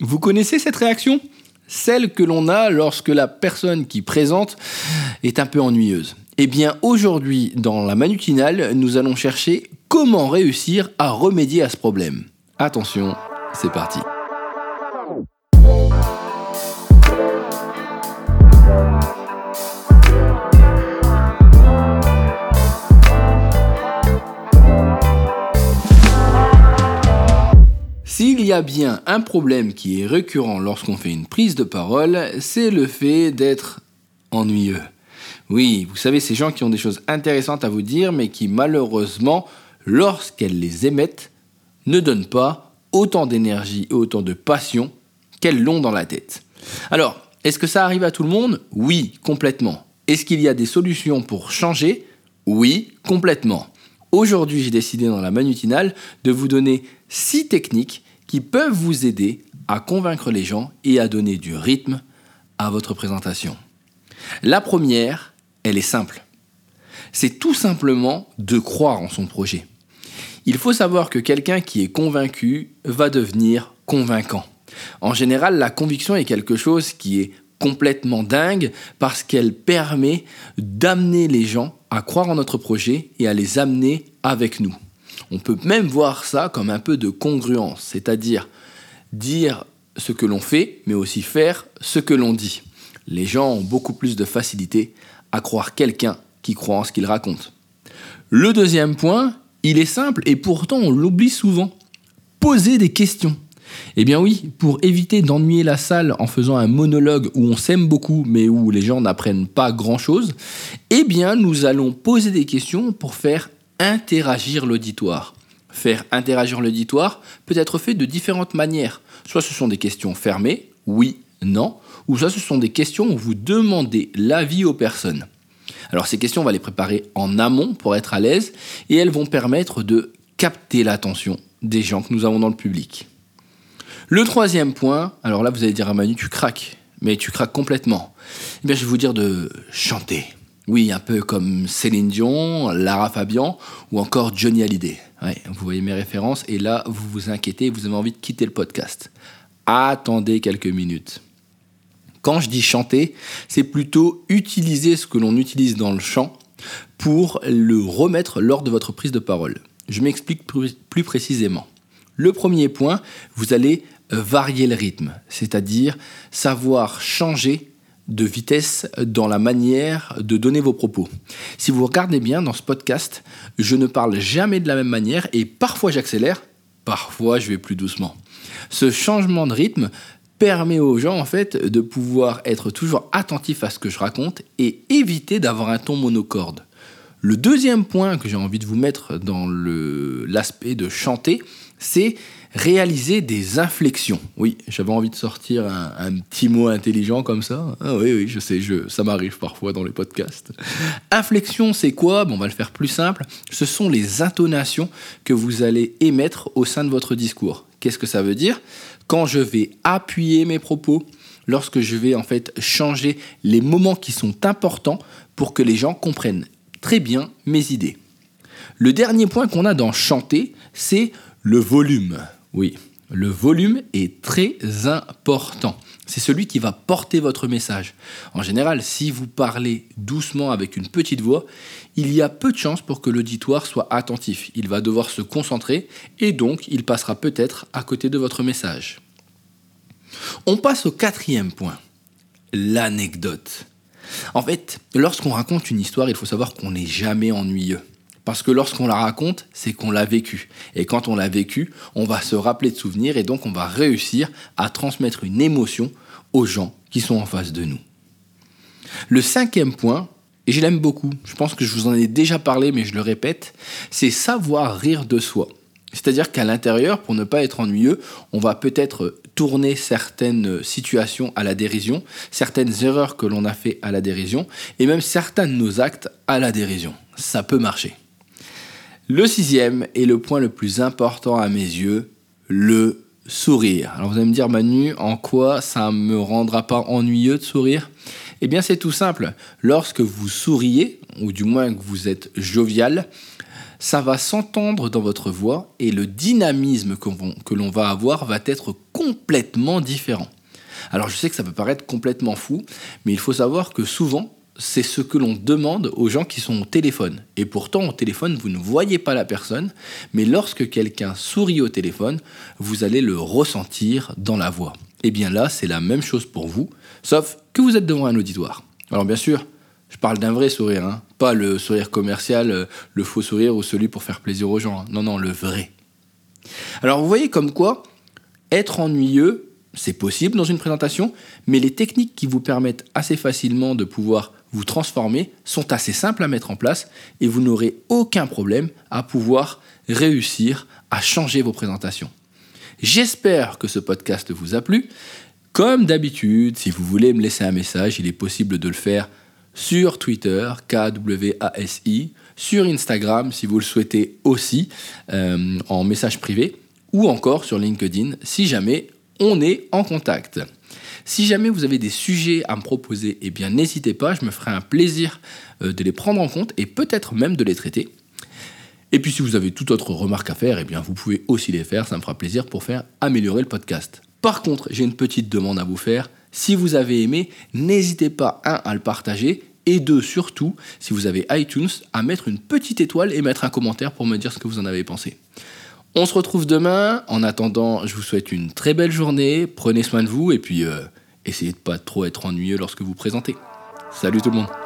Vous connaissez cette réaction? Celle que l'on a lorsque la personne qui présente est un peu ennuyeuse. Eh bien aujourd'hui, dans la manutinale, nous allons chercher comment réussir à remédier à ce problème. Attention, c'est parti. Y a bien un problème qui est récurrent lorsqu'on fait une prise de parole, c'est le fait d'être ennuyeux. Oui, vous savez, ces gens qui ont des choses intéressantes à vous dire, mais qui malheureusement, lorsqu'elles les émettent, ne donnent pas autant d'énergie et autant de passion qu'elles l'ont dans la tête. Alors, est-ce que ça arrive à tout le monde? Oui, complètement. Est-ce qu'il y a des solutions pour changer? Oui, complètement. Aujourd'hui, j'ai décidé dans la manutinale de vous donner six techniques qui peuvent vous aider à convaincre les gens et à donner du rythme à votre présentation. La première, elle est simple. C'est tout simplement de croire en son projet. Il faut savoir que quelqu'un qui est convaincu va devenir convaincant. En général, la conviction est quelque chose qui est complètement dingue parce qu'elle permet d'amener les gens à croire en notre projet et à les amener avec nous. On peut même voir ça comme un peu de congruence, c'est-à-dire dire ce que l'on fait, mais aussi faire ce que l'on dit. Les gens ont beaucoup plus de facilité à croire quelqu'un qui croit en ce qu'il raconte. Le deuxième point, il est simple et pourtant on l'oublie souvent. Poser des questions. Eh bien oui, pour éviter d'ennuyer la salle en faisant un monologue où on s'aime beaucoup mais où les gens n'apprennent pas grand-chose, eh bien nous allons poser des questions pour faire interagir l'auditoire. Faire interagir l'auditoire peut être fait de différentes manières. Soit ce sont des questions fermées, oui, non, ou soit ce sont des questions où vous demandez l'avis aux personnes. Alors ces questions, on va les préparer en amont pour être à l'aise et elles vont permettre de capter l'attention des gens que nous avons dans le public. Le troisième point, alors là vous allez dire à Manu, tu craques, mais tu craques complètement. Eh bien je vais vous dire de chanter. Oui, un peu comme Céline Dion, Lara Fabian ou encore Johnny Hallyday. vous voyez mes références et là, vous vous inquiétez, vous avez envie de quitter le podcast. Attendez quelques minutes. Quand je dis chanter, c'est plutôt utiliser ce que l'on utilise dans le chant pour le remettre lors de votre prise de parole. Je m'explique plus précisément. Le premier point, vous allez varier le rythme, c'est-à-dire savoir changer de vitesse dans la manière de donner vos propos. Si vous regardez bien dans ce podcast, je ne parle jamais de la même manière et parfois j'accélère, parfois je vais plus doucement. Ce changement de rythme permet aux gens en fait de pouvoir être toujours attentifs à ce que je raconte et éviter d'avoir un ton monocorde. Le deuxième point que j'ai envie de vous mettre dans l'aspect de chanter, c'est réaliser des inflexions. Oui, j'avais envie de sortir un, petit mot intelligent comme ça. Ah oui, oui, je sais, ça m'arrive parfois dans les podcasts. Inflexion, c'est quoi? Bon, On va le faire plus simple. Ce sont les intonations que vous allez émettre au sein de votre discours. Qu'est-ce que ça veut dire? Quand je vais appuyer mes propos, lorsque je vais en fait changer les moments qui sont importants pour que les gens comprennent très bien mes idées. Le dernier point qu'on a dans chanter, c'est le volume. Oui, le volume est très important. C'est celui qui va porter votre message. En général, si vous parlez doucement avec une petite voix, il y a peu de chances pour que l'auditoire soit attentif. Il va devoir se concentrer et donc il passera peut-être à côté de votre message. On passe au quatrième point, l'anecdote. En fait, lorsqu'on raconte une histoire, il faut savoir qu'on n'est jamais ennuyeux. Parce que lorsqu'on la raconte, c'est qu'on l'a vécu. Et quand on l'a vécu, on va se rappeler de souvenirs et donc on va réussir à transmettre une émotion aux gens qui sont en face de nous. Le cinquième point, et je l'aime beaucoup, je pense que je vous en ai déjà parlé mais je le répète, c'est savoir rire de soi. C'est-à-dire qu'à l'intérieur, pour ne pas être ennuyeux, on va peut-être tourner certaines situations à la dérision, certaines erreurs que l'on a fait à la dérision, et même certains de nos actes à la dérision. Ça peut marcher. Le sixième est le point le plus important à mes yeux, le sourire. Alors vous allez me dire Manu, en quoi ça me rendra pas ennuyeux de sourire? Eh bien c'est tout simple. Lorsque vous souriez, ou du moins que vous êtes jovial, ça va s'entendre dans votre voix et le dynamisme que l'on va avoir va être complètement différent. Alors je sais que ça peut paraître complètement fou, mais il faut savoir que souvent, c'est ce que l'on demande aux gens qui sont au téléphone. Et pourtant, au téléphone, vous ne voyez pas la personne, mais lorsque quelqu'un sourit au téléphone, vous allez le ressentir dans la voix. Et eh bien là, c'est la même chose pour vous, sauf que vous êtes devant un auditoire. Alors bien sûr, je parle d'un vrai sourire, hein. pas le sourire commercial, euh, le faux sourire ou celui pour faire plaisir aux gens. Hein. Non, non, le vrai. Alors vous voyez comme quoi être ennuyeux, c'est possible dans une présentation, mais les techniques qui vous permettent assez facilement de pouvoir vous transformer sont assez simples à mettre en place et vous n'aurez aucun problème à pouvoir réussir à changer vos présentations. J'espère que ce podcast vous a plu. Comme d'habitude, si vous voulez me laisser un message, il est possible de le faire sur Twitter, KWASI, sur Instagram si vous le souhaitez aussi, euh, en message privé, ou encore sur LinkedIn si jamais on est en contact. Si jamais vous avez des sujets à me proposer, eh bien n'hésitez pas, je me ferai un plaisir euh, de les prendre en compte et peut-être même de les traiter. Et puis si vous avez toute autre remarque à faire, eh bien vous pouvez aussi les faire, ça me fera plaisir pour faire améliorer le podcast. Par contre, j'ai une petite demande à vous faire. Si vous avez aimé, n'hésitez pas, un, à le partager, et deux, surtout, si vous avez iTunes, à mettre une petite étoile et mettre un commentaire pour me dire ce que vous en avez pensé. On se retrouve demain. En attendant, je vous souhaite une très belle journée. Prenez soin de vous et puis euh, essayez de pas trop être ennuyeux lorsque vous présentez. Salut tout le monde